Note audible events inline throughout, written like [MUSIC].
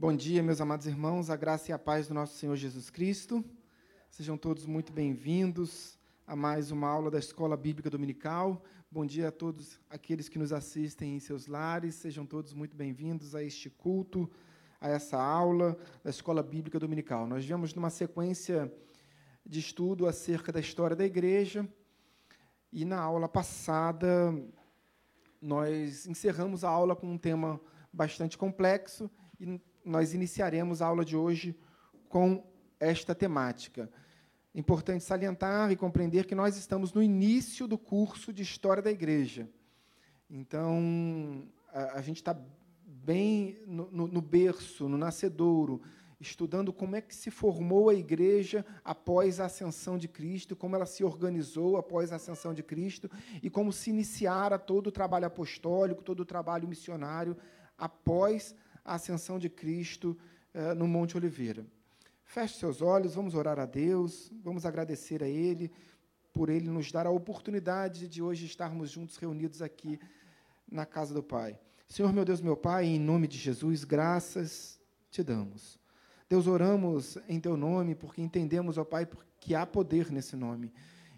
Bom dia, meus amados irmãos, a graça e a paz do nosso Senhor Jesus Cristo. Sejam todos muito bem-vindos a mais uma aula da Escola Bíblica Dominical. Bom dia a todos aqueles que nos assistem em seus lares. Sejam todos muito bem-vindos a este culto, a essa aula da Escola Bíblica Dominical. Nós viemos numa sequência de estudo acerca da história da igreja e na aula passada nós encerramos a aula com um tema bastante complexo e nós iniciaremos a aula de hoje com esta temática. Importante salientar e compreender que nós estamos no início do curso de História da Igreja. Então, a, a gente está bem no, no, no berço, no nascedouro, estudando como é que se formou a igreja após a ascensão de Cristo, como ela se organizou após a ascensão de Cristo e como se iniciara todo o trabalho apostólico, todo o trabalho missionário após a ascensão de Cristo eh, no Monte Oliveira. Feche seus olhos, vamos orar a Deus, vamos agradecer a Ele por Ele nos dar a oportunidade de hoje estarmos juntos reunidos aqui na casa do Pai. Senhor, meu Deus, meu Pai, em nome de Jesus, graças te damos. Deus, oramos em Teu nome porque entendemos, ó Pai, que há poder nesse nome.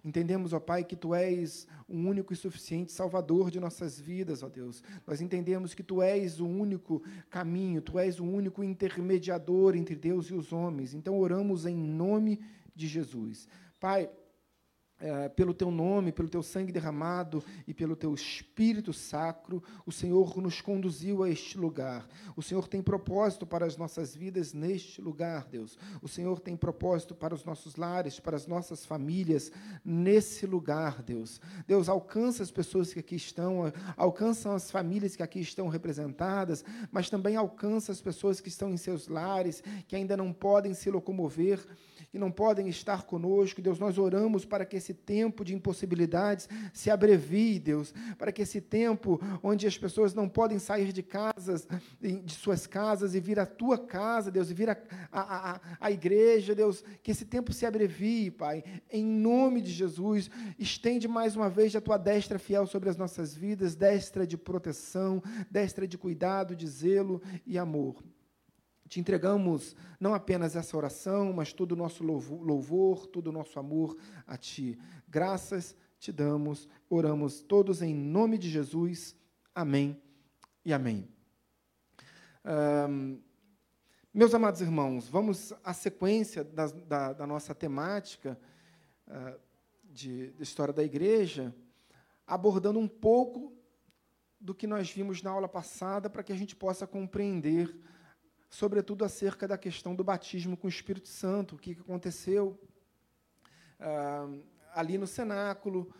Entendemos, ó Pai, que Tu és o único e suficiente Salvador de nossas vidas, ó Deus. Nós entendemos que Tu és o único caminho, Tu és o único intermediador entre Deus e os homens. Então, oramos em nome de Jesus. Pai, é, pelo teu nome, pelo teu sangue derramado e pelo teu Espírito Sacro, o Senhor nos conduziu a este lugar. O Senhor tem propósito para as nossas vidas neste lugar, Deus. O Senhor tem propósito para os nossos lares, para as nossas famílias nesse lugar, Deus. Deus alcança as pessoas que aqui estão, alcança as famílias que aqui estão representadas, mas também alcança as pessoas que estão em seus lares, que ainda não podem se locomover que não podem estar conosco. Deus, nós oramos para que esse tempo de impossibilidades se abrevie, Deus, para que esse tempo onde as pessoas não podem sair de casas, de suas casas e vir à tua casa, Deus, e vir à a, igreja, Deus, que esse tempo se abrevie, Pai, em nome de Jesus. Estende mais uma vez a tua destra fiel sobre as nossas vidas, destra de proteção, destra de cuidado, de zelo e amor. Te entregamos não apenas essa oração, mas todo o nosso louvor, todo o nosso amor a Ti. Graças te damos, oramos todos em nome de Jesus. Amém e amém. Um, meus amados irmãos, vamos à sequência da, da, da nossa temática uh, de, de história da igreja, abordando um pouco do que nós vimos na aula passada, para que a gente possa compreender sobretudo acerca da questão do batismo com o Espírito Santo, o que aconteceu ah, ali no cenáculo,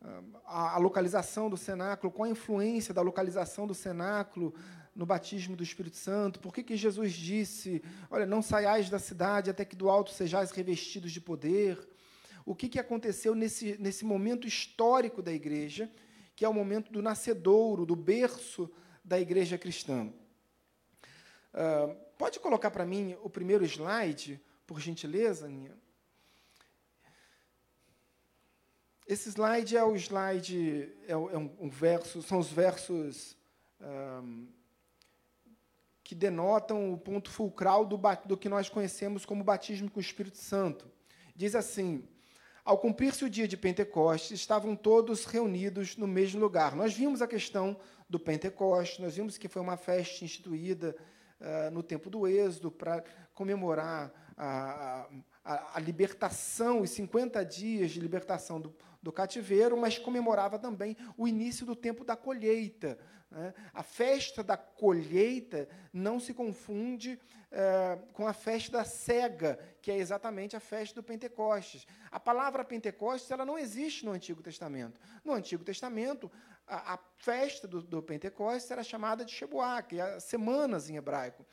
ah, a, localização do cenáculo, qual a influência da localização do cenáculo no batismo do Espírito Santo, por que, que Jesus disse, olha, não saiais da cidade até que do alto sejais revestidos de poder, o que, que aconteceu nesse, nesse momento histórico da igreja, que é o momento do nascedouro, do berço da igreja cristã. Uh, pode colocar para mim o primeiro slide, por gentileza, Aninha? Esse slide é o slide, é, um, um verso, são os versos um, que denotam o ponto fulcral do, do que nós conhecemos como batismo com o Espírito Santo. Diz assim: ao cumprir-se o dia de Pentecostes, estavam todos reunidos no mesmo lugar. Nós vimos a questão do Pentecostes, nós vimos que foi uma festa instituída uh, no tempo do Êxodo para comemorar a, a, a, libertação, os 50 dias de libertação do, do cativeiro, mas comemorava também o início do tempo da colheita. Né? A festa da colheita não se confunde é, com a festa da cega, que é exatamente a festa do Pentecostes. A palavra Pentecostes ela não existe no Antigo Testamento. No Antigo Testamento, a, a festa do, do, Pentecostes era chamada de Shebuá, que é semanas em hebraico,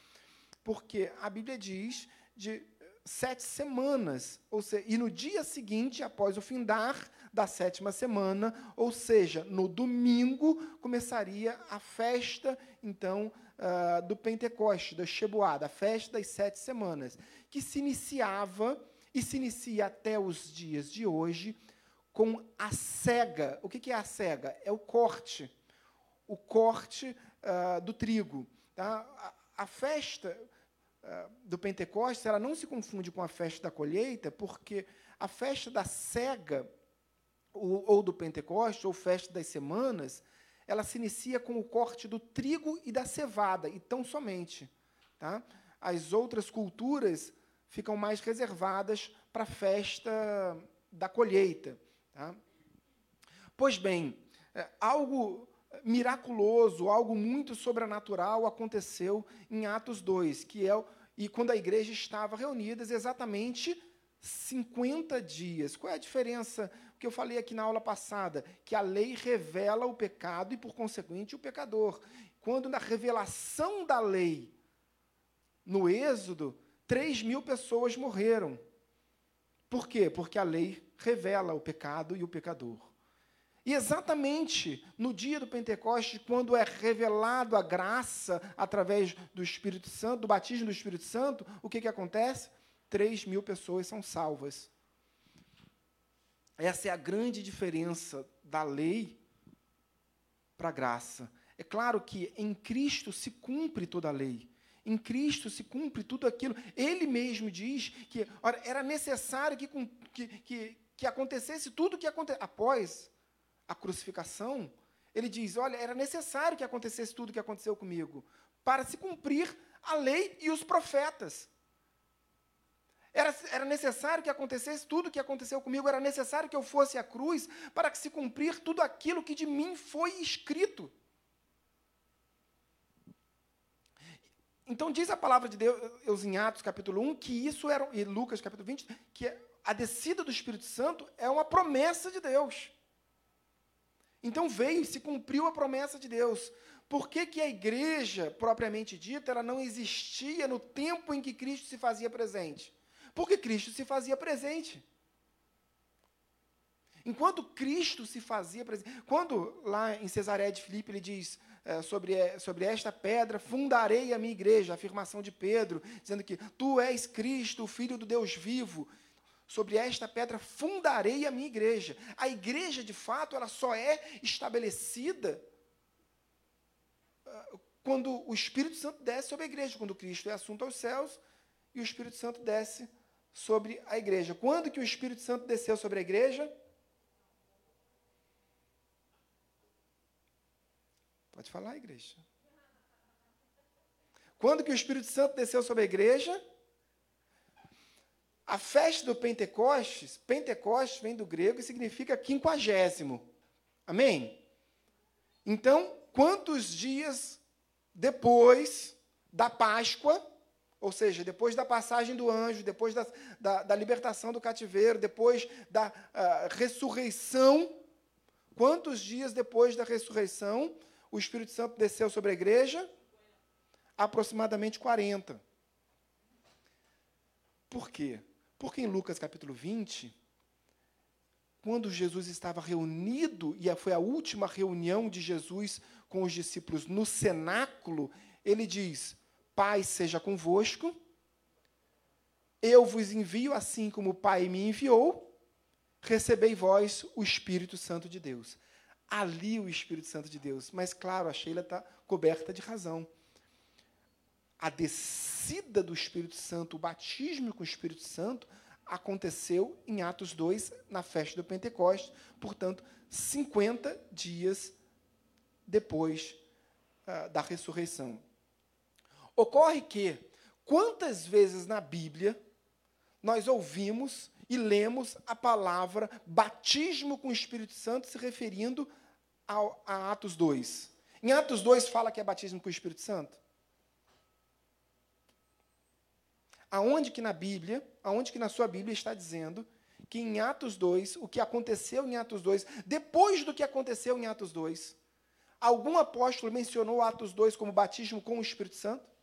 porque a Bíblia diz de sete semanas, ou seja, e no dia seguinte, após o findar da sétima semana, ou seja, no domingo, começaria a festa, então, uh, do Pentecostes, da Shebuá, da festa das sete semanas, que se iniciava e se inicia até os dias de hoje com a cega. O que é a cega? É o corte, o corte uh, do trigo. Tá? A, a, festa uh, do Pentecostes ela não se confunde com a festa da colheita, porque a festa da cega, ou, ou do Pentecostes, ou festa das semanas, ela se inicia com o corte do trigo e da cevada, e tão somente. Tá? As outras culturas ficam mais reservadas para a festa da colheita. Tá? Pois bem, é, algo miraculoso, algo muito sobrenatural aconteceu em Atos 2, que é e quando a igreja estava reunida exatamente 50 dias. Qual é a diferença que eu falei aqui na aula passada? Que a lei revela o pecado e, por consequente, o pecador. Quando na revelação da lei, no Êxodo, 3 mil pessoas morreram. Por quê? Porque a lei revela o pecado e o pecador. E exatamente no dia do Pentecostes, quando é revelado a graça através do Espírito Santo, do batismo do Espírito Santo, o que, que acontece? Três mil pessoas são salvas. Essa é a grande diferença da lei para a graça. É claro que em Cristo se cumpre toda a lei. Em Cristo se cumpre tudo aquilo. Ele mesmo diz que ora, era necessário que, que, que, que acontecesse tudo o que aconteceu. Após a crucificação, ele diz: olha, era necessário que acontecesse tudo o que aconteceu comigo, para se cumprir a lei e os profetas. Era, era necessário que acontecesse tudo o que aconteceu comigo, era necessário que eu fosse à cruz para que se cumprir tudo aquilo que de mim foi escrito. Então diz a palavra de Deus em Atos capítulo 1 que isso era, e Lucas capítulo 20, que a descida do Espírito Santo é uma promessa de Deus. Então veio se cumpriu a promessa de Deus. Por que, que a igreja, propriamente dita, ela não existia no tempo em que Cristo se fazia presente? Porque Cristo se fazia presente. Enquanto Cristo se fazia presente. Quando lá em Cesareia de Filipe ele diz: é, sobre, é, sobre esta pedra fundarei a minha igreja, a afirmação de Pedro, dizendo que tu és Cristo, o Filho do Deus vivo. Sobre esta pedra fundarei a minha igreja. A igreja, de fato, ela só é estabelecida ah, quando o Espírito Santo desce sobre a igreja, quando Cristo é assunto aos céus e o Espírito Santo desce sobre a igreja. Quando que o Espírito Santo desceu sobre a igreja? Pode falar, igreja. Quando que o Espírito Santo desceu sobre a igreja? A festa do Pentecostes, Pentecostes vem do grego e significa quinquagésimo. Amém? Então, quantos dias depois da Páscoa, ou seja, depois da passagem do anjo, depois da, da, da libertação do cativeiro, depois da uh, ressurreição, quantos dias depois da ressurreição o Espírito Santo desceu sobre a igreja? Aproximadamente 40. Por quê? Porque em Lucas capítulo 20, quando Jesus estava reunido, e foi a última reunião de Jesus com os discípulos no cenáculo, ele diz: Pai seja convosco, eu vos envio assim como o Pai me enviou, recebei vós o Espírito Santo de Deus ali o Espírito Santo de Deus. Mas, claro, a Sheila está coberta de razão. A descida do Espírito Santo, o batismo com o Espírito Santo, aconteceu em Atos 2, na festa do Pentecostes, portanto, 50 dias depois uh, da ressurreição. Ocorre que, quantas vezes na Bíblia nós ouvimos e lemos a palavra batismo com o Espírito Santo se referindo ao, a Atos 2. Em Atos 2 fala que é batismo com o Espírito Santo? Aonde que na Bíblia, aonde que na sua Bíblia está dizendo que em Atos 2, o que aconteceu em Atos 2, depois do que aconteceu em Atos 2, algum apóstolo mencionou Atos 2 como batismo com o Espírito Santo?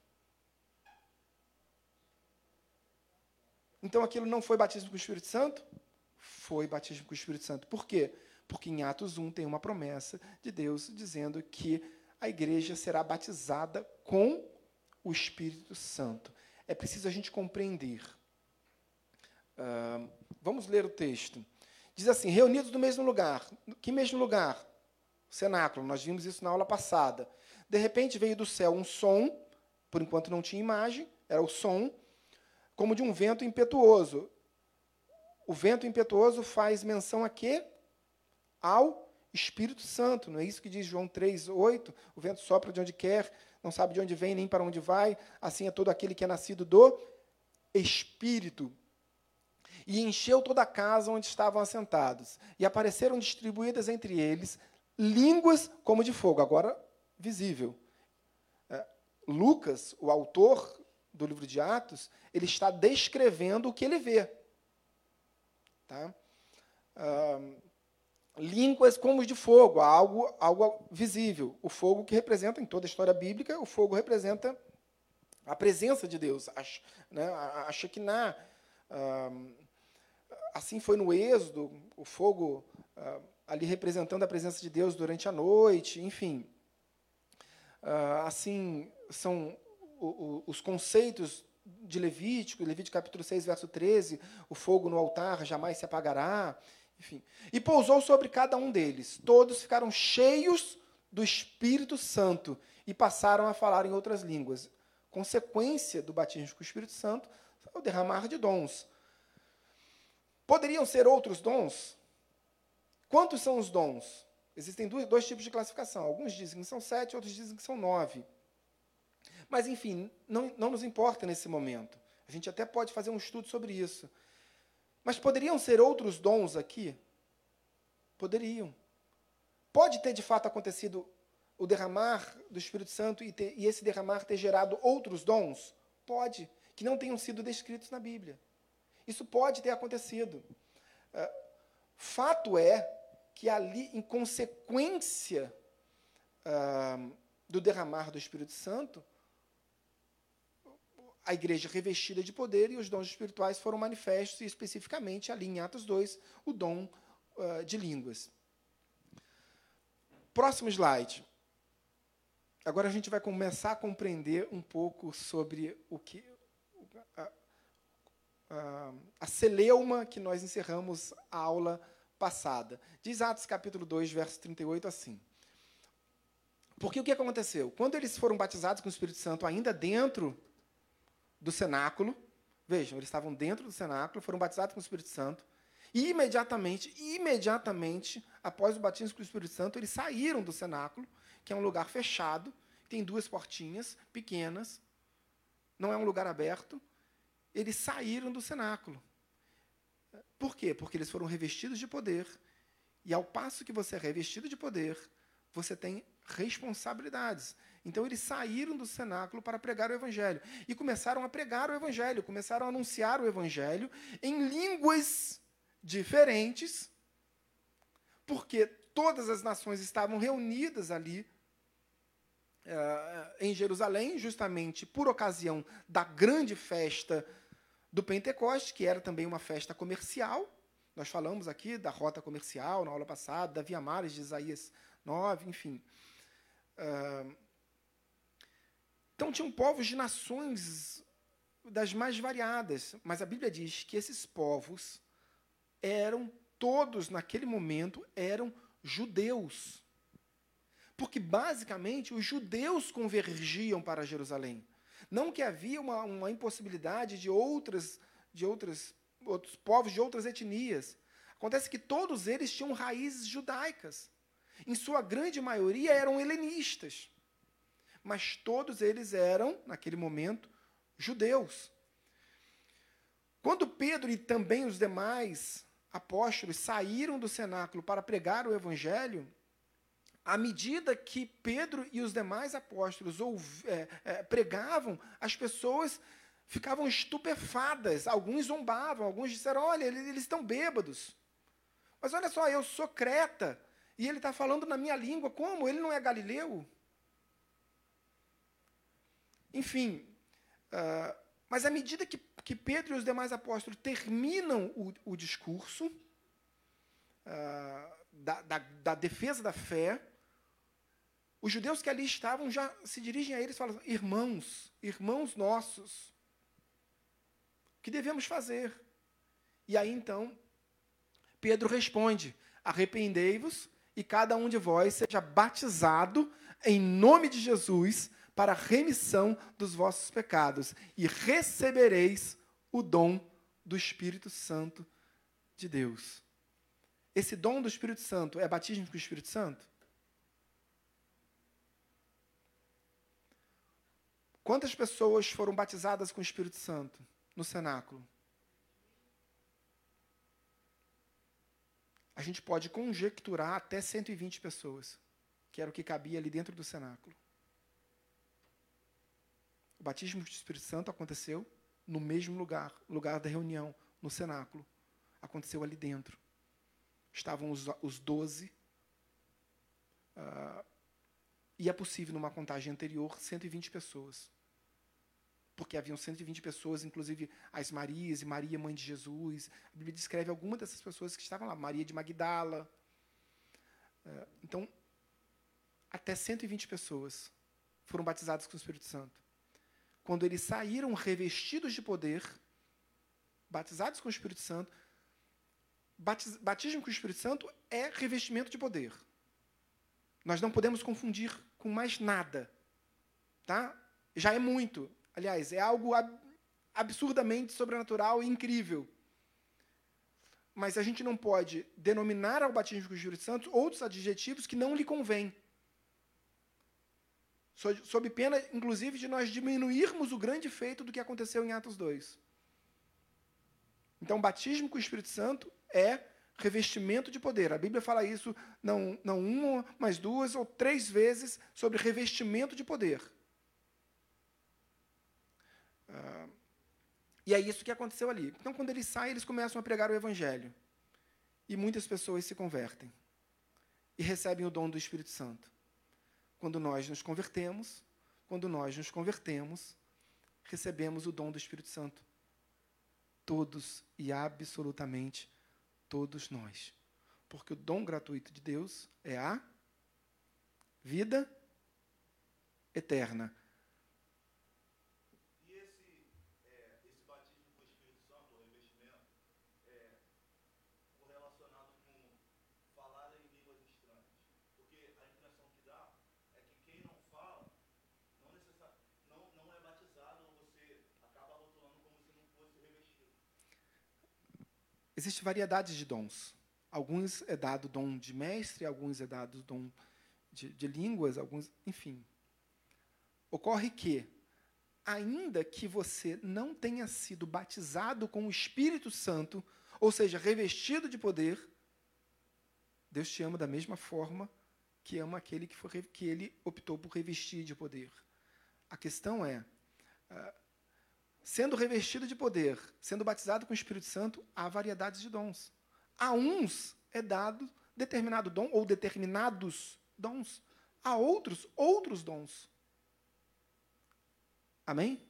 Então aquilo não foi batismo com o Espírito Santo? Foi batismo com o Espírito Santo. Por quê? Porque em Atos 1 tem uma promessa de Deus dizendo que a igreja será batizada com o Espírito Santo. É preciso a gente compreender. Uh, vamos ler o texto. Diz assim: reunidos no mesmo lugar. Que mesmo lugar? cenáculo. Nós vimos isso na aula passada. De repente veio do céu um som, por enquanto não tinha imagem, era o som, como de um vento impetuoso. O vento impetuoso faz menção a quê? Ao Espírito Santo. Não é isso que diz João 3, 8? O vento sopra de onde quer, não sabe de onde vem nem para onde vai. Assim é todo aquele que é nascido do Espírito. E encheu toda a casa onde estavam assentados. E apareceram distribuídas entre eles línguas como de fogo. Agora, visível. É, Lucas, o autor do livro de Atos, ele está descrevendo o que ele vê. Tá? Ah, línguas como de fogo, algo, algo visível. O fogo que representa, em toda a história bíblica, o fogo representa a presença de Deus, a, né, a, Shekinah. Ah, assim foi no Êxodo, o fogo ah, ali representando a presença de Deus durante a noite, enfim. Ah, assim são os conceitos de Levítico, Levítico capítulo 6, verso 13, o fogo no altar jamais se apagará, enfim. E pousou sobre cada um deles. Todos ficaram cheios do Espírito Santo e passaram a falar em outras línguas. Consequência do batismo com o Espírito Santo é o derramar de dons. Poderiam ser outros dons? Quantos são os dons? Existem dois tipos de classificação. Alguns dizem que são sete, outros dizem que são nove. Mas, enfim, não, não nos importa nesse momento. A gente até pode fazer um estudo sobre isso. Mas poderiam ser outros dons aqui? Poderiam. Pode ter de fato acontecido o derramar do Espírito Santo e, ter, e, esse derramar ter gerado outros dons? Pode, que não tenham sido descritos na Bíblia. Isso pode ter acontecido. Uh, fato é que ali, em consequência uh, do derramar do Espírito Santo, a igreja revestida de poder e os dons espirituais foram manifestos, e especificamente ali em Atos 2, o dom uh, de línguas. Próximo slide. Agora a gente vai começar a compreender um pouco sobre o que a, celeuma que nós encerramos a aula passada. Diz Atos capítulo 2, verso 38 assim. Porque o que aconteceu? Quando eles foram batizados com o Espírito Santo ainda dentro do cenáculo. Vejam, eles estavam dentro do cenáculo, foram batizados com o Espírito Santo. E imediatamente, imediatamente, após o batismo com o Espírito Santo, eles saíram do cenáculo, que é um lugar fechado, tem duas portinhas pequenas, não é um lugar aberto. Eles saíram do cenáculo. Por quê? Porque eles foram revestidos de poder. E ao passo que você é revestido de poder, você tem responsabilidades. Então eles saíram do cenáculo para pregar o evangelho e começaram a pregar o evangelho, começaram a anunciar o evangelho em línguas diferentes, porque todas as nações estavam reunidas ali uh, em Jerusalém, justamente por ocasião da grande festa do Pentecoste, que era também uma festa comercial. Nós falamos aqui da rota comercial na aula passada, da Via Maris de Isaías 9, enfim. Uh, então tinham povos de nações das mais variadas, mas a Bíblia diz que esses povos eram todos naquele momento eram judeus. Porque basicamente os judeus convergiam para Jerusalém. Não que havia uma, uma impossibilidade de outras de outras outros povos de outras etnias. Acontece que todos eles tinham raízes judaicas. Em sua grande maioria eram helenistas mas todos eles eram, naquele momento, judeus. Quando Pedro e também os demais apóstolos saíram do cenáculo para pregar o evangelho, à medida que Pedro e os demais apóstolos é, é, pregavam, as pessoas ficavam estupefadas, alguns zombavam, alguns disseram: olha, eles, eles estão bêbados. Mas olha só, eu sou creta e ele está falando na minha língua, como? Ele não é galileu? Enfim, uh, mas à medida que, que Pedro e os demais apóstolos terminam o, o discurso uh, da, da, da, defesa da fé, os judeus que ali estavam já se dirigem a eles e falam: irmãos, irmãos nossos, o que devemos fazer? E aí então, Pedro responde: arrependei-vos e cada um de vós seja batizado em nome de Jesus para a remissão dos vossos pecados, e recebereis o dom do Espírito Santo de Deus. Esse dom do Espírito Santo é batismo com o Espírito Santo? Quantas pessoas foram batizadas com o Espírito Santo no cenáculo? A gente pode conjecturar até 120 pessoas, que era o que cabia ali dentro do cenáculo. O batismo do Espírito Santo aconteceu no mesmo lugar, lugar da reunião, no cenáculo. Aconteceu ali dentro. Estavam os, os doze. Uh, e é possível, numa contagem anterior, 120 pessoas. Porque haviam 120 pessoas, inclusive as Marias e Maria, mãe de Jesus. A Bíblia descreve algumas dessas pessoas que estavam lá. Maria de Magdala. Uh, então, até 120 pessoas foram batizadas com o Espírito Santo. Quando eles saíram revestidos de poder, batizados com o Espírito Santo, batismo com o Espírito Santo é revestimento de poder. Nós não podemos confundir com mais nada. Tá? Já é muito. Aliás, é algo ab absurdamente sobrenatural e incrível. Mas a gente não pode denominar ao batismo com o Espírito Santo outros adjetivos que não lhe convêm. Sob pena, inclusive, de nós diminuirmos o grande feito do que aconteceu em Atos 2. Então, batismo com o Espírito Santo é revestimento de poder. A Bíblia fala isso não, não uma, mas duas ou três vezes sobre revestimento de poder. Ah, e é isso que aconteceu ali. Então, quando eles saem, eles começam a pregar o Evangelho. E muitas pessoas se convertem e recebem o dom do Espírito Santo. Quando nós nos convertemos, quando nós nos convertemos, recebemos o dom do Espírito Santo. Todos e absolutamente todos nós. Porque o dom gratuito de Deus é a vida eterna. Existe variedade de dons. Alguns é dado dom de mestre, alguns é dado dom de, de línguas, alguns, enfim. Ocorre que, ainda que você não tenha sido batizado com o Espírito Santo, ou seja, revestido de poder, Deus te ama da mesma forma que ama aquele que, foi, que ele optou por revestir de poder. A questão é, uh, sendo revestido de poder, sendo batizado com o Espírito Santo, há variedades de dons. A uns é dado determinado dom ou determinados dons. A outros, outros dons. Amém?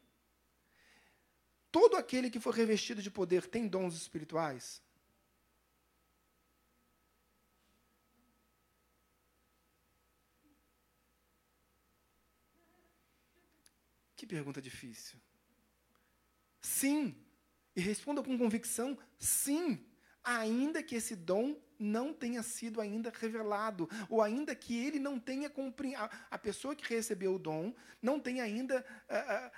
Todo aquele que for revestido de poder tem dons espirituais? Que pergunta difícil. Sim. E responda com convicção: sim. Ainda que esse dom não tenha sido ainda revelado, ou ainda que ele não tenha compreendido, a pessoa que recebeu o dom não tenha ainda uh, uh,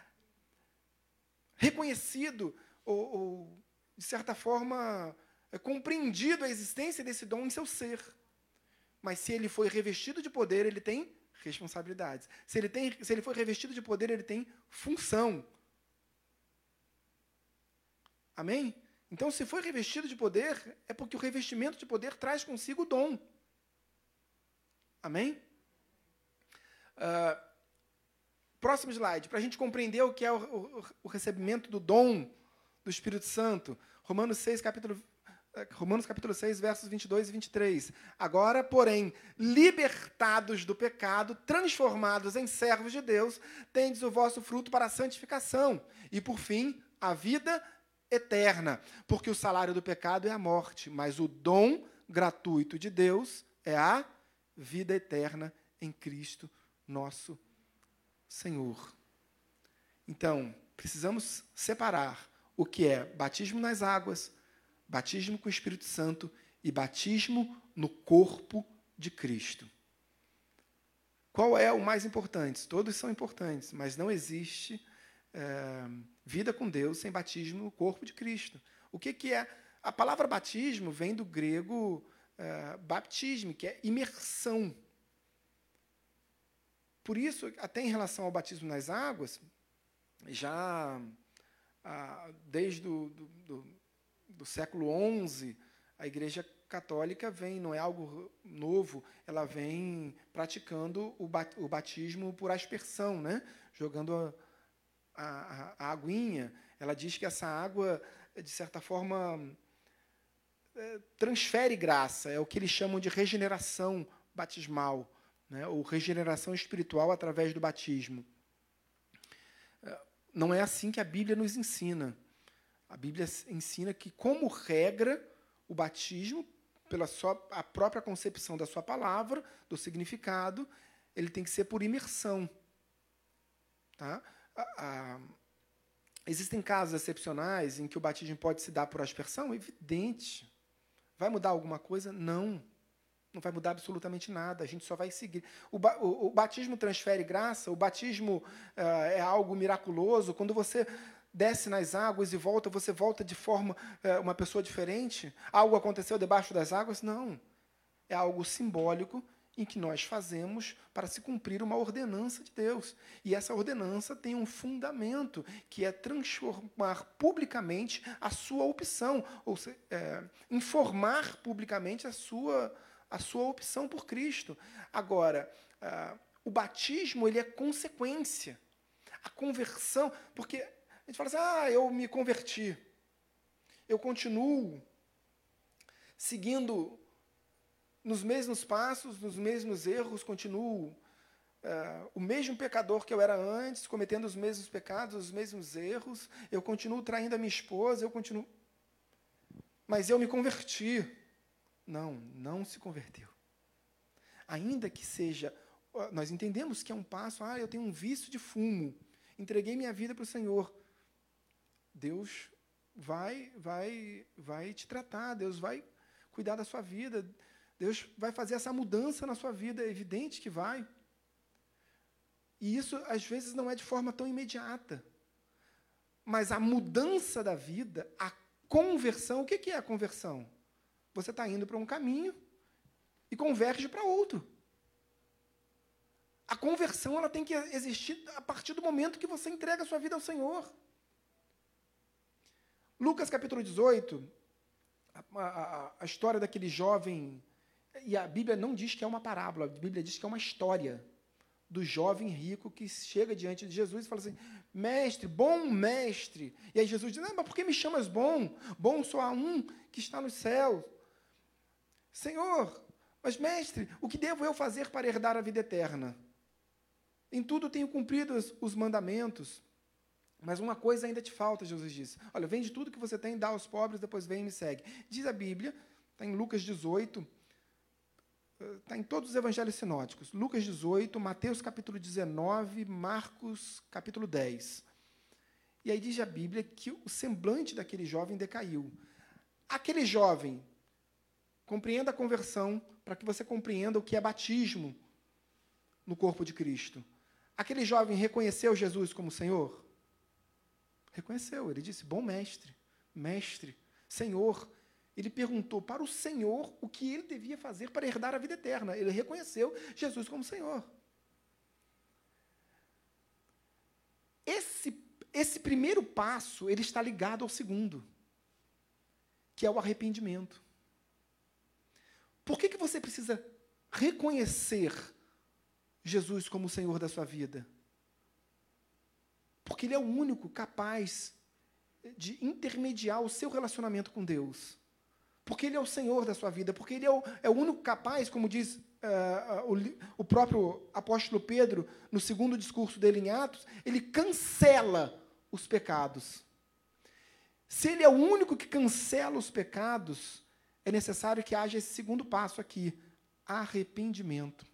reconhecido, ou, ou, de certa forma, uh, compreendido a existência desse dom em seu ser. Mas se ele foi revestido de poder, ele tem responsabilidades. Se ele, tem, se ele foi revestido de poder, ele tem função. Amém? Então, se foi revestido de poder, é porque o revestimento de poder traz consigo o dom. Amém? Uh, próximo slide, para a gente compreender o que é o, o, o, recebimento do dom do Espírito Santo. Romanos 6, capítulo, eh, Romanos capítulo 6, versos 22 e 23. Agora, porém, libertados do pecado, transformados em servos de Deus, tendes o vosso fruto para a santificação. E, por fim, a vida eterna, porque o salário do pecado é a morte, mas o dom gratuito de Deus é a vida eterna em Cristo, nosso Senhor. Então, precisamos separar o que é batismo nas águas, batismo com o Espírito Santo e batismo no corpo de Cristo. Qual é o mais importante? Todos são importantes, mas não existe é, vida com Deus sem batismo no corpo de Cristo. O que, que é? A palavra batismo vem do grego é, baptismo, que é imersão. Por isso, até em relação ao batismo nas águas, já ah, desde o do, do, do século XI, a Igreja Católica vem, não é algo novo, ela vem praticando o, batismo por aspersão, né? jogando a, a, a aguinha. Ela diz que essa água, de certa forma, é, transfere graça, é o que eles chamam de regeneração batismal, né? ou regeneração espiritual através do batismo. É, não é assim que a Bíblia nos ensina. A Bíblia ensina que, como regra, o batismo, pela sua, a própria concepção da sua palavra, do significado, ele tem que ser por imersão. Tá? A, a, existem casos excepcionais em que o batismo pode se dar por aspersão? Evidente. Vai mudar alguma coisa? Não. Não vai mudar absolutamente nada, a gente só vai seguir. O, ba o, o batismo transfere graça, o batismo uh, é algo miraculoso. Quando você desce nas águas e volta, você volta de forma uh, uma pessoa diferente? Algo aconteceu debaixo das águas? Não. É algo simbólico em que nós fazemos para se cumprir uma ordenança de Deus. E essa ordenança tem um fundamento, que é transformar publicamente a sua opção, ou seja, é, informar publicamente a sua a sua opção por Cristo. Agora, uh, o batismo ele é consequência. A conversão, porque a gente fala assim, ah, eu me converti. Eu continuo seguindo nos mesmos passos, nos mesmos erros, continuo uh, o mesmo pecador que eu era antes, cometendo os mesmos pecados, os mesmos erros, eu continuo traindo a minha esposa, eu continuo. Mas eu me converti. Não, não se converteu. Ainda que seja, nós entendemos que é um passo, ah, eu tenho um vício de fumo, entreguei minha vida para o Senhor. Deus vai, vai, vai te tratar, Deus vai cuidar da sua vida, Deus vai fazer essa mudança na sua vida, é evidente que vai. E isso, às vezes, não é de forma tão imediata. Mas a mudança da vida, a conversão, o que é a conversão? Você está indo para um caminho e converge para outro. A conversão ela tem que existir a partir do momento que você entrega a sua vida ao Senhor. Lucas capítulo 18, a, a, a, história daquele jovem, e a Bíblia não diz que é uma parábola, a Bíblia diz que é uma história do jovem rico que chega diante de Jesus e fala assim: Mestre, bom mestre. E aí Jesus diz: Não, mas por que me chamas bom? Bom só há um que está no céu. Senhor, mas mestre, o que devo eu fazer para herdar a vida eterna? Em tudo tenho cumprido os, os mandamentos. Mas uma coisa ainda te falta, Jesus disse. Olha, vende tudo que você tem, dá aos pobres, depois vem e me segue. Diz a Bíblia, está em Lucas 18, está em todos os evangelhos sinóticos. Lucas 18, Mateus capítulo 19, Marcos capítulo 10. E aí diz a Bíblia que o semblante daquele jovem decaiu. Aquele jovem Compreenda a conversão para que você compreenda o que é batismo no corpo de Cristo. Aquele jovem reconheceu Jesus como Senhor? Reconheceu. Ele disse: Bom mestre, mestre, Senhor. Ele perguntou para o Senhor o que ele devia fazer para herdar a vida eterna. Ele reconheceu Jesus como Senhor. Esse, esse primeiro passo ele está ligado ao segundo, que é o arrependimento. Por que, que você precisa reconhecer Jesus como o Senhor da sua vida? Porque Ele é o único capaz de intermediar o seu relacionamento com Deus. Porque Ele é o Senhor da sua vida. Porque Ele é o, é o único capaz, como diz uh, o, o próprio apóstolo Pedro, no segundo discurso dele em Atos, ele cancela os pecados. Se Ele é o único que cancela os pecados, é necessário que haja esse segundo passo aqui: arrependimento.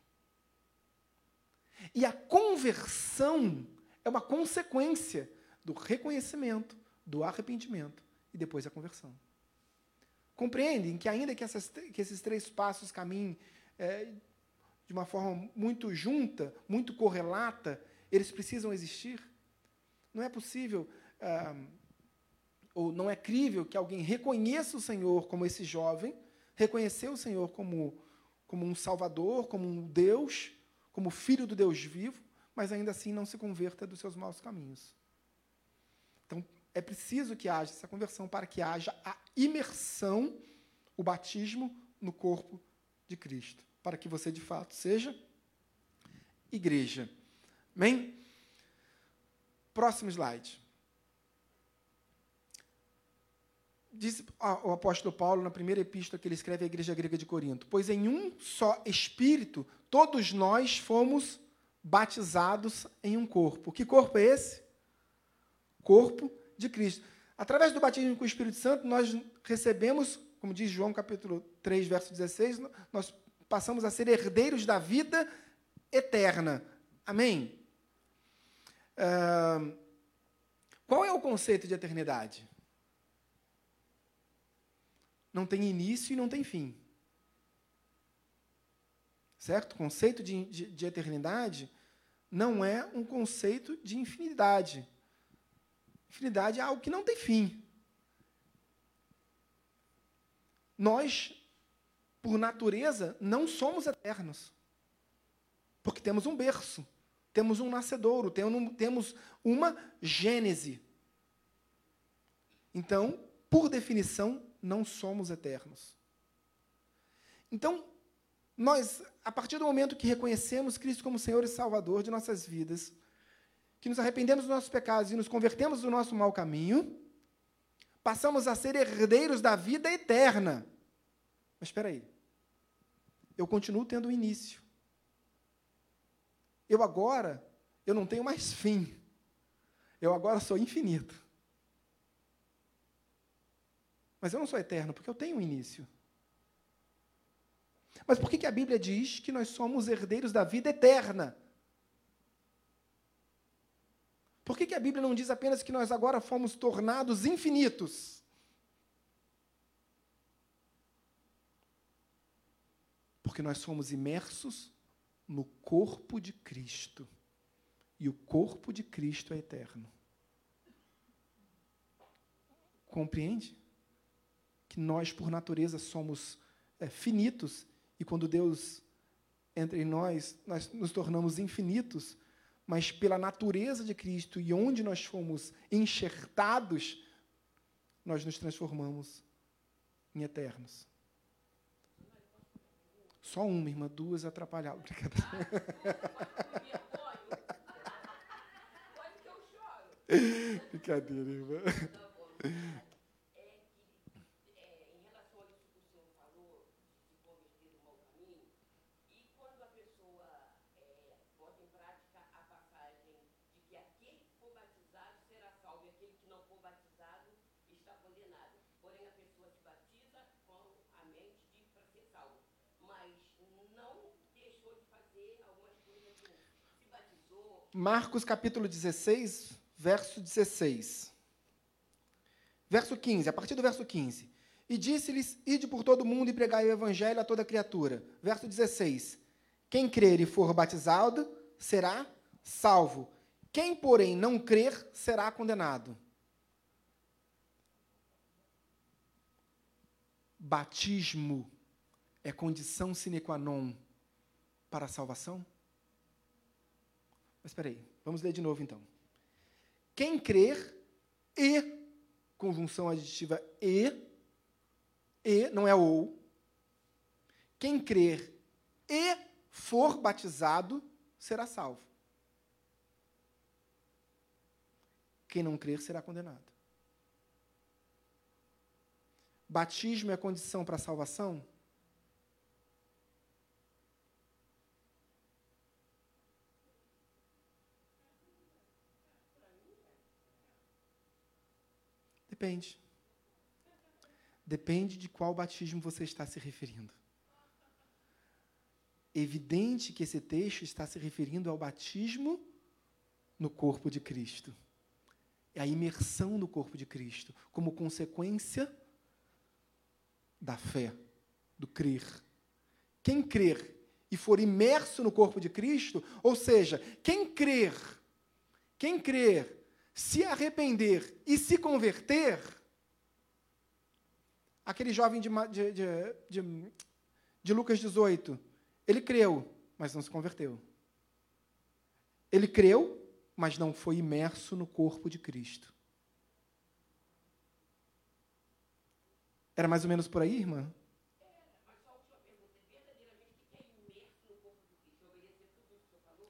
E a conversão é uma consequência do reconhecimento, do arrependimento e depois a conversão. Compreendem que, ainda que, essas, que esses três passos caminhem é, de uma forma muito junta, muito correlata, eles precisam existir? Não é possível, ah, ou não é crível que alguém reconheça o Senhor como esse jovem, reconheceu o Senhor como, como um Salvador, como um Deus, como filho do Deus vivo, mas ainda assim não se converta dos seus maus caminhos. É preciso que haja essa conversão para que haja a imersão, o batismo no corpo de Cristo, para que você de fato seja igreja. Amém? Próximo slide. Diz o apóstolo Paulo na primeira epístola que ele escreve à igreja grega de Corinto: Pois em um só Espírito todos nós fomos batizados em um corpo. Que corpo é esse? Corpo de Cristo. Através do batismo com o Espírito Santo, nós recebemos, como diz João capítulo 3, verso 16, nós passamos a ser herdeiros da vida eterna. Amém? Uh, qual é o conceito de eternidade? Não tem início e não tem fim. Certo? O conceito de, de, de eternidade não é um conceito de infinidade. Infinidade é algo que não tem fim. Nós, por natureza, não somos eternos. Porque temos um berço, temos um nascedouro, temos uma gênese. Então, por definição, não somos eternos. Então, nós, a partir do momento que reconhecemos Cristo como Senhor e Salvador de nossas vidas, que nos arrependemos dos nossos pecados e nos convertemos do nosso mau caminho, passamos a ser herdeiros da vida eterna. Mas espera aí. Eu continuo tendo um início. Eu agora, eu não tenho mais fim. Eu agora sou infinito. Mas eu não sou eterno, porque eu tenho um início. Mas por que, que a Bíblia diz que nós somos herdeiros da vida eterna? Por que, que a Bíblia não diz apenas que nós agora fomos tornados infinitos? Porque nós somos imersos no corpo de Cristo. E o corpo de Cristo é eterno. Compreende? Que nós, por natureza, somos é, finitos e quando Deus entra em nós, nós nos tornamos infinitos, mas pela natureza de Cristo e onde nós fomos enxertados, nós nos transformamos em eternos. Só uma, irmã, duas atrapalhadas. [LAUGHS] Brincadeira, irmã. Marcos capítulo 16, verso 16. Verso 15, a partir do verso 15. E disse-lhes: Ide por todo mundo e pregai o evangelho a toda criatura. Verso 16. Quem crer e for batizado será salvo. Quem, porém, não crer será condenado. Batismo é condição sine qua non para a salvação? Mas espera aí, vamos ler de novo então. Quem crer e, conjunção aditiva e, e, não é ou, quem crer e for batizado será salvo. Quem não crer será condenado. Batismo é condição para a salvação? Depende. Depende de qual batismo você está se referindo. Evidente que esse texto está se referindo ao batismo no corpo de Cristo. É a imersão no corpo de Cristo, como consequência da fé, do crer. Quem crer e for imerso no corpo de Cristo, ou seja, quem crer, quem crer, se arrepender e se converter, aquele jovem de, de, de, de, Lucas 18, ele creu, mas não se converteu. Ele creu, mas não foi imerso no corpo de Cristo. Era mais ou menos por aí, irmã?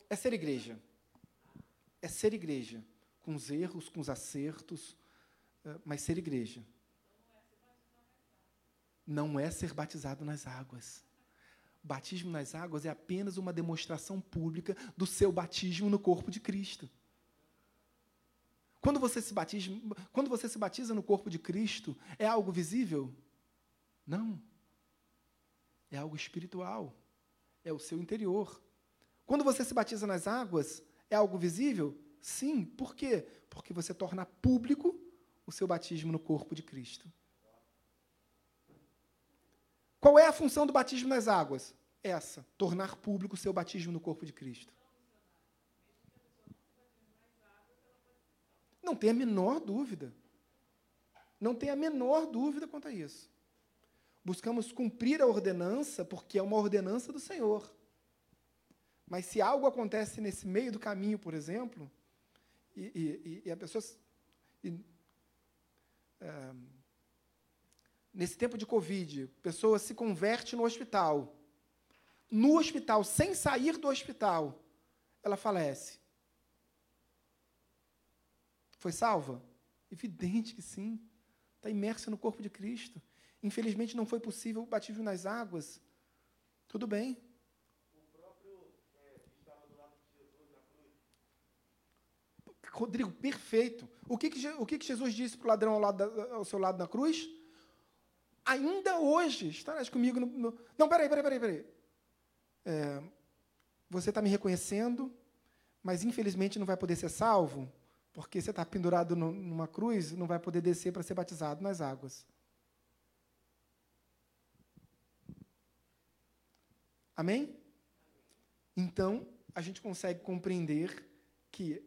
É ser igreja. É ser igreja. Com os erros, com os acertos, eh, mas ser igreja. Não é ser batizado nas águas. batismo nas águas é apenas uma demonstração pública do seu batismo no corpo de Cristo. Quando você se batiza, quando você se batiza no corpo de Cristo, é algo visível? Não. É algo espiritual. É o seu interior. Quando você se batiza nas águas, é algo visível? Sim. Por quê? Porque você torna público o seu batismo no corpo de Cristo. Qual é a função do batismo nas águas? Essa, tornar público o seu batismo no corpo de Cristo. Não tem a menor dúvida. Não tem a menor dúvida quanto a isso. Buscamos cumprir a ordenança porque é uma ordenança do Senhor. Mas se algo acontece nesse meio do caminho, por exemplo, e, e, e a pessoa. E, é, nesse tempo de Covid, pessoa se converte no hospital. No hospital, sem sair do hospital, ela falece. Foi salva? Evidente que sim. Está imersa no corpo de Cristo. Infelizmente não foi possível o batismo nas águas. Tudo bem. Rodrigo, perfeito. O que, que, o que, que Jesus disse para o ladrão ao, lado da, ao, seu lado na cruz? Ainda hoje estarás comigo no. no... Não, peraí, peraí, peraí. peraí. É, você está me reconhecendo, mas infelizmente não vai poder ser salvo, porque você está pendurado no, numa cruz, não vai poder descer para ser batizado nas águas. Amém? Então, a gente consegue compreender que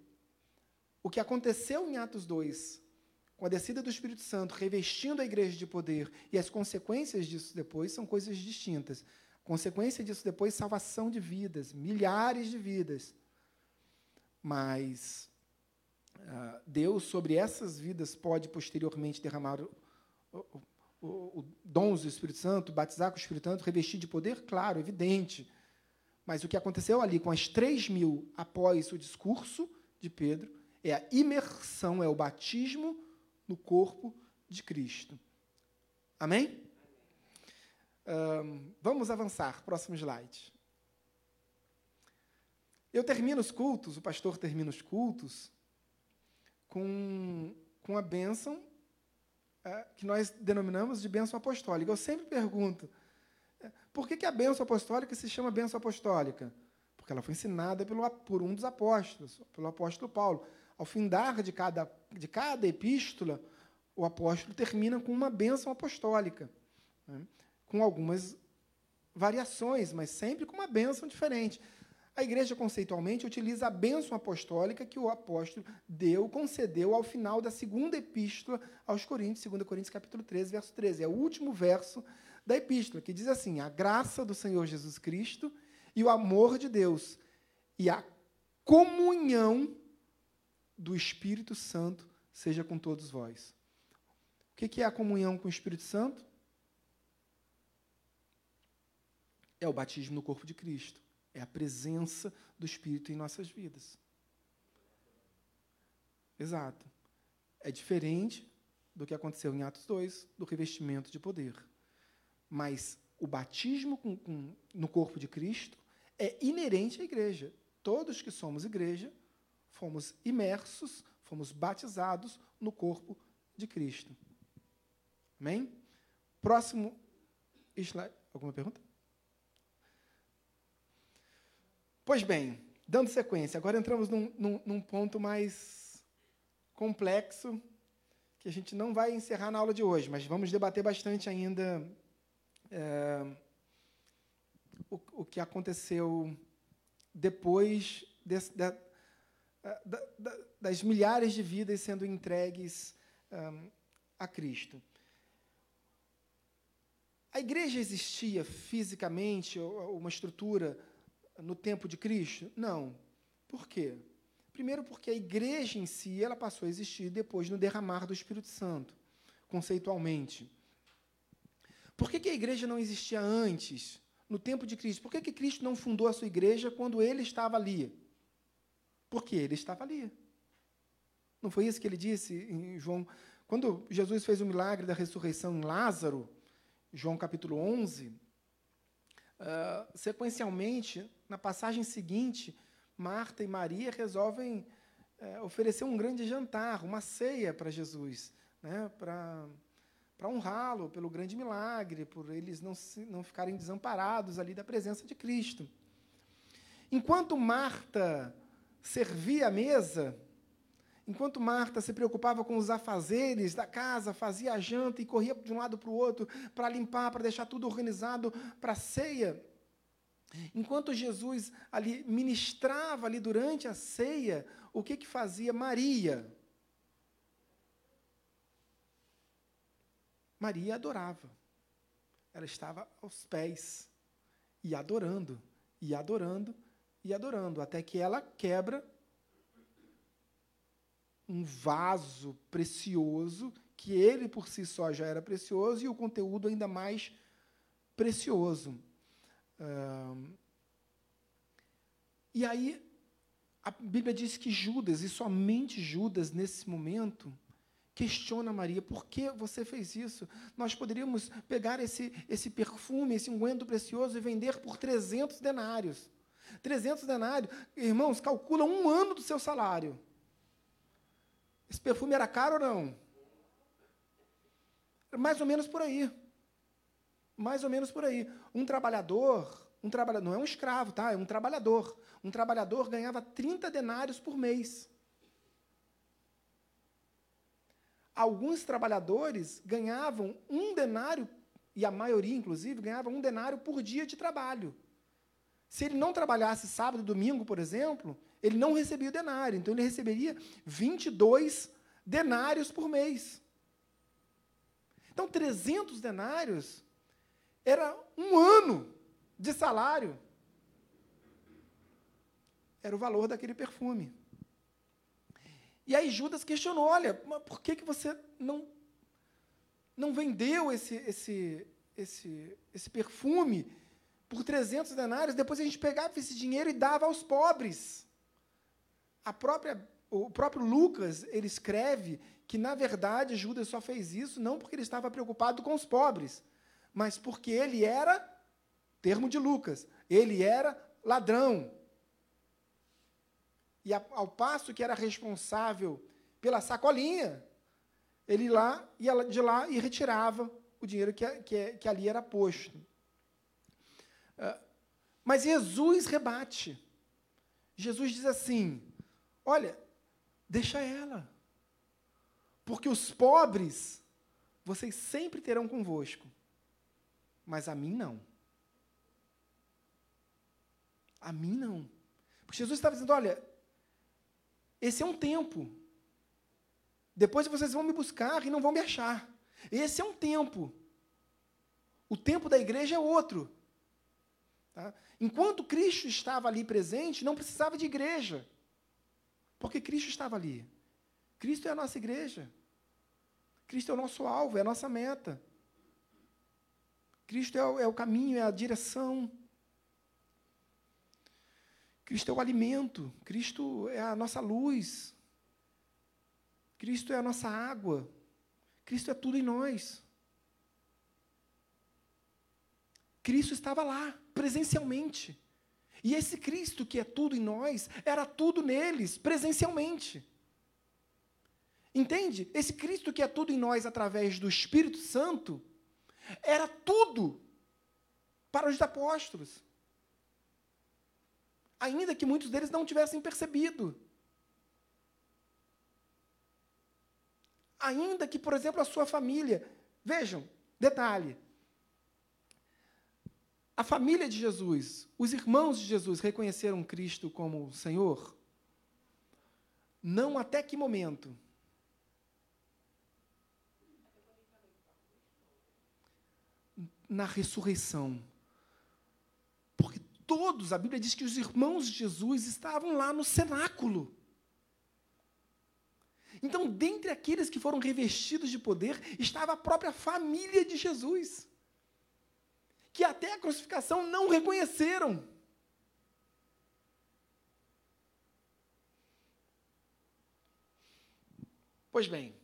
o que aconteceu em Atos 2, com a descida do Espírito Santo, revestindo a igreja de poder, e as consequências disso depois são coisas distintas. Consequência disso depois, salvação de vidas, milhares de vidas. Mas uh, Deus, sobre essas vidas, pode posteriormente derramar o, o, o, o dons do Espírito Santo, batizar com o Espírito Santo, revestir de poder? Claro, evidente. Mas o que aconteceu ali com as três mil após o discurso de Pedro é a imersão, é o batismo no corpo de Cristo. Amém? Um, vamos avançar. Próximo slide. Eu termino os cultos, o pastor termina os cultos, com, com a bênção é, que nós denominamos de bênção apostólica. Eu sempre pergunto, é, por que, que a bênção apostólica se chama bênção apostólica? Porque ela foi ensinada pelo, por um dos apóstolos, pelo apóstolo Paulo. Ao findar de cada, de cada epístola, o apóstolo termina com uma bênção apostólica, né? com algumas variações, mas sempre com uma bênção diferente. A igreja, conceitualmente, utiliza a bênção apostólica que o apóstolo deu, concedeu ao final da segunda epístola aos Coríntios, 2 Coríntios capítulo 13, verso 13. É o último verso da epístola, que diz assim: A graça do Senhor Jesus Cristo e o amor de Deus e a comunhão do Espírito Santo seja com todos vós. O que é a comunhão com o Espírito Santo? É o batismo no corpo de Cristo. É a presença do Espírito em nossas vidas. Exato. É diferente do que aconteceu em Atos 2, do revestimento de poder. Mas o batismo com, com, no corpo de Cristo é inerente à igreja. Todos que somos igreja fomos imersos, fomos batizados no corpo de Cristo. Amém? Próximo slide. Alguma pergunta? Pois bem, dando sequência, agora entramos num, num, num ponto mais complexo, que a gente não vai encerrar na aula de hoje, mas vamos debater bastante ainda é, o, o que aconteceu depois desse, da, das milhares de vidas sendo entregues a Cristo. A igreja existia fisicamente, uma estrutura no tempo de Cristo? Não. Por quê? Primeiro porque a igreja em si ela passou a existir depois no derramar do Espírito Santo, conceitualmente. Por que, que a igreja não existia antes, no tempo de Cristo? Por que, que Cristo não fundou a sua igreja quando ele estava ali? Porque ele estava ali. Não foi isso que ele disse em João? Quando Jesus fez o milagre da ressurreição em Lázaro, João capítulo 11, uh, ah, sequencialmente, na passagem seguinte, Marta e Maria resolvem uh, oferecer um grande jantar, uma ceia para Jesus, né, para honrá-lo pelo grande milagre, por eles não, se, não ficarem desamparados ali da presença de Cristo. Enquanto Marta servia a mesa, enquanto Marta se preocupava com os afazeres da casa, fazia a janta e corria de um lado para o outro para limpar, para deixar tudo organizado para a ceia, enquanto Jesus ali ministrava ali durante a ceia, o que que fazia Maria? Maria adorava. Ela estava aos pés e adorando, e adorando, e adorando, até que ela quebra um vaso precioso, que ele por si só já era precioso, e o conteúdo ainda mais precioso. e aí, a Bíblia diz que Judas, e somente Judas, nesse momento, questiona Maria, por que você fez isso? Nós poderíamos pegar esse, esse perfume, esse unguento precioso e vender por 300 denários. 300 denários, irmãos, calcula um ano do seu salário. Esse perfume era caro ou não? Mais ou menos por aí. Mais ou menos por aí. Um trabalhador, um trabalhador, não é um escravo, tá? É um trabalhador. Um trabalhador ganhava 30 denários por mês. Alguns trabalhadores ganhavam um denário, e a maioria, inclusive, ganhava um denário por dia de trabalho. Se ele não trabalhasse sábado e domingo, por exemplo, ele não recebia o denário. Então, ele receberia 22 denários por mês. Então, 300 denários era um ano de salário. Era o valor daquele perfume. E aí Judas questionou: olha, por que, que você não, não vendeu esse, esse, esse, esse perfume por 300 denários, depois a gente pegava esse dinheiro e dava aos pobres. A própria, o próprio Lucas, ele escreve que, na verdade, Judas só fez isso não porque ele estava preocupado com os pobres, mas porque ele era, termo de Lucas, ele era ladrão. E ao passo que era responsável pela sacolinha, ele lá ia de lá e retirava o dinheiro que, que, que ali era posto. Ah, mas Jesus rebate. Jesus diz assim: olha, deixa ela. Porque os pobres vocês sempre terão convosco, mas a mim não. A mim não. Porque Jesus estava dizendo: olha, esse é um tempo. Depois vocês vão me buscar e não vão me achar. Esse é um tempo. O tempo da igreja é outro. Tá? Enquanto Cristo estava ali presente, não precisava de igreja. Porque Cristo estava ali. Cristo é a nossa igreja. Cristo é o nosso alvo, é a nossa meta. Cristo é o, é o caminho, é a direção. Cristo é o alimento. Cristo é a nossa luz. Cristo é a nossa água. Cristo é tudo em nós. Cristo estava lá, presencialmente. E esse Cristo que é tudo em nós, era tudo neles, presencialmente. Entende? Esse Cristo que é tudo em nós através do Espírito Santo, era tudo para os apóstolos. Ainda que muitos deles não tivessem percebido. Ainda que, por exemplo, a sua família. Vejam, detalhe: a família de Jesus, os irmãos de Jesus reconheceram Cristo como Senhor? Não até que momento? Na ressurreição. Porque todos, a Bíblia diz que os irmãos de Jesus estavam lá no cenáculo. Então, dentre aqueles que foram revestidos de poder, estava a própria família de Jesus que até a crucificação não reconheceram. Pois bem.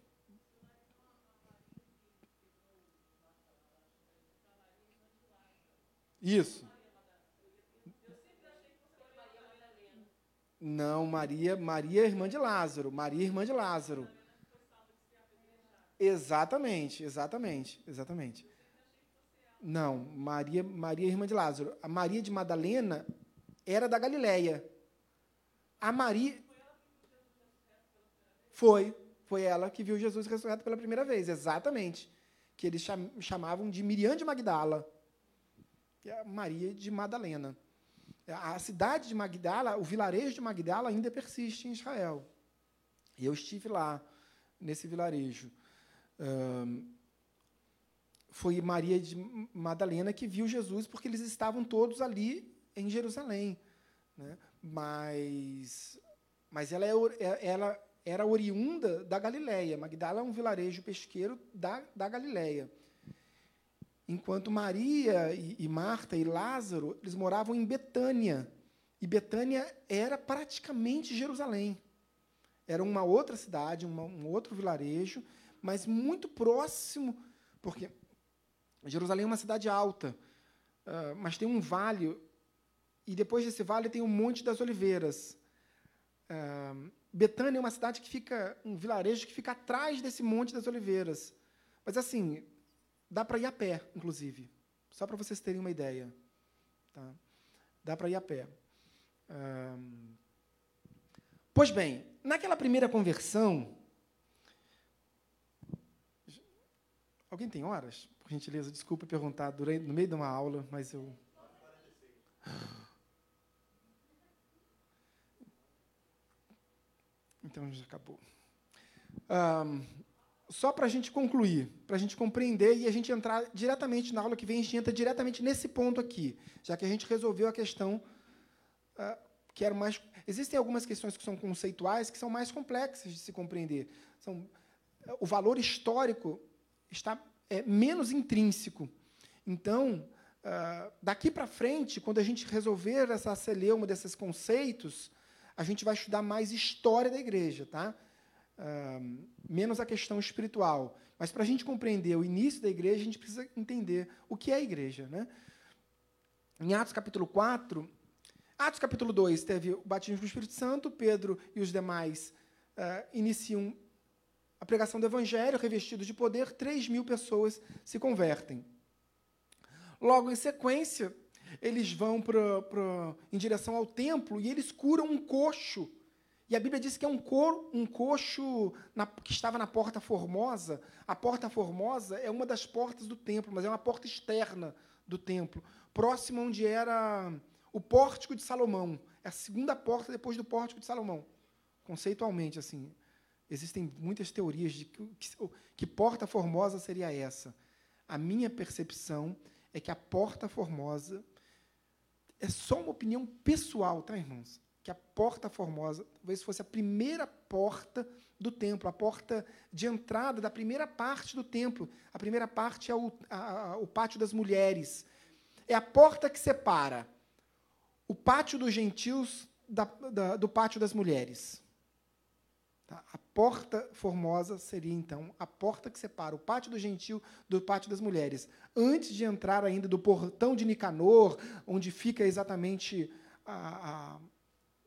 Isso. Não, Maria, Maria é irmã de Lázaro. Maria é irmã de Lázaro. Exatamente, exatamente, exatamente. Não, Maria, Maria irmã de Lázaro. A Maria de Madalena era da Galileia. A Maria foi, foi ela que viu Jesus ressurreto pela primeira vez, exatamente. Que eles chamavam de Miriam de Magdala. Maria de Madalena. A cidade de Magdala, o vilarejo de Magdala ainda persiste em Israel. E eu estive lá, nesse vilarejo. Um, foi Maria de Madalena que viu Jesus, porque eles estavam todos ali em Jerusalém. Né? Mas, mas ela, é, é, ela era oriunda da Galileia. Magdala é um vilarejo pesqueiro da, da Galileia. Enquanto Maria e, e Marta e Lázaro, eles moravam em Betânia. E Betânia era praticamente Jerusalém. Era uma outra cidade, uma, um outro vilarejo, mas muito próximo, porque Jerusalém é uma cidade alta, uh, mas tem um vale, e depois desse vale tem o Monte das Oliveiras. Uh, Betânia é uma cidade que fica, um vilarejo que fica atrás desse Monte das Oliveiras. Mas assim, dá para ir a pé, inclusive, só para vocês terem uma ideia. Tá? Dá para ir a pé. Uh, pois bem, naquela primeira conversão, alguém tem horas? Por gentileza, desculpa perguntar durante, no meio de uma aula, mas eu. Então já acabou. Um, só para a gente concluir, para a gente compreender e a gente entrar diretamente na aula que vem, a gente entra diretamente nesse ponto aqui, já que a gente resolveu a questão uh, que era mais. Existem algumas questões que são conceituais que são mais complexas de se compreender. São, o valor histórico está é, menos intrínseco. Então, uh, daqui para frente, quando a gente resolver essa celeuma desses conceitos, a gente vai estudar mais história da igreja, tá? Uh, menos a questão espiritual. Mas para a gente compreender o início da igreja, a gente precisa entender o que é a igreja. Né? Em Atos capítulo 4, Atos capítulo 2 teve o batismo do Espírito Santo, Pedro e os demais uh, iniciam a pregação do Evangelho, revestidos de poder, 3 mil pessoas se convertem. Logo em sequência, eles vão pra, pra, em direção ao templo e eles curam um coxo. E a Bíblia diz que é um, cor, um coxo na, que estava na Porta Formosa. A Porta Formosa é uma das portas do templo, mas é uma porta externa do templo, próximo onde era o Pórtico de Salomão. É a segunda porta depois do Pórtico de Salomão, conceitualmente, assim. Existem muitas teorias de que, que, que porta formosa seria essa. A minha percepção é que a porta formosa é só uma opinião pessoal, tá, irmãos? Que a porta formosa talvez fosse a primeira porta do templo, a porta de entrada da primeira parte do templo. A primeira parte é o, a, o pátio das mulheres. É a porta que separa o pátio dos gentios da, da, do pátio das mulheres. Tá? A porta formosa seria, então, a porta que separa o pátio do gentil do pátio das mulheres. Antes de entrar ainda do portão de Nicanor, onde fica exatamente a, a,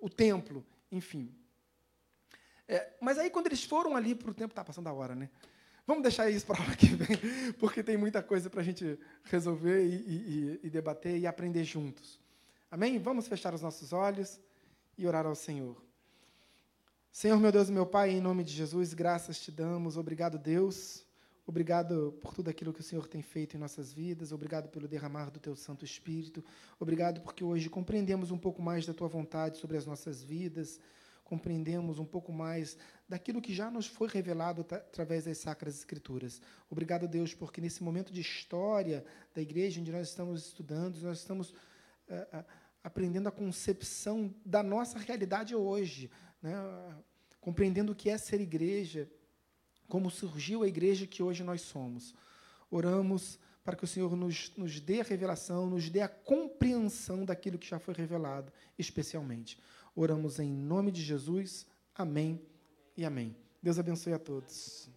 o templo, enfim. É, mas aí, quando eles foram ali para o templo, está passando a hora, né? Vamos deixar isso para a [LAUGHS] hora que vem, porque tem muita coisa para a gente resolver e, e, e debater e aprender juntos. Amém? Vamos fechar os nossos olhos e orar ao Senhor. Senhor, meu Deus e meu Pai, em nome de Jesus, graças te damos. Obrigado, Deus. Obrigado por tudo aquilo que o Senhor tem feito em nossas vidas. Obrigado pelo derramar do teu Santo Espírito. Obrigado porque hoje compreendemos um pouco mais da tua vontade sobre as nossas vidas. Compreendemos um pouco mais daquilo que já nos foi revelado através das Sacras Escrituras. Obrigado, Deus, porque nesse momento de história da igreja, onde nós estamos estudando, nós estamos uh, aprendendo a concepção da nossa realidade hoje, né? compreendendo o que é ser igreja, como surgiu a igreja que hoje nós somos. Oramos para que o Senhor nos, nos dê a revelação, nos dê a compreensão daquilo que já foi revelado, especialmente. Oramos em nome de Jesus. Amém e amém. Deus abençoe a todos.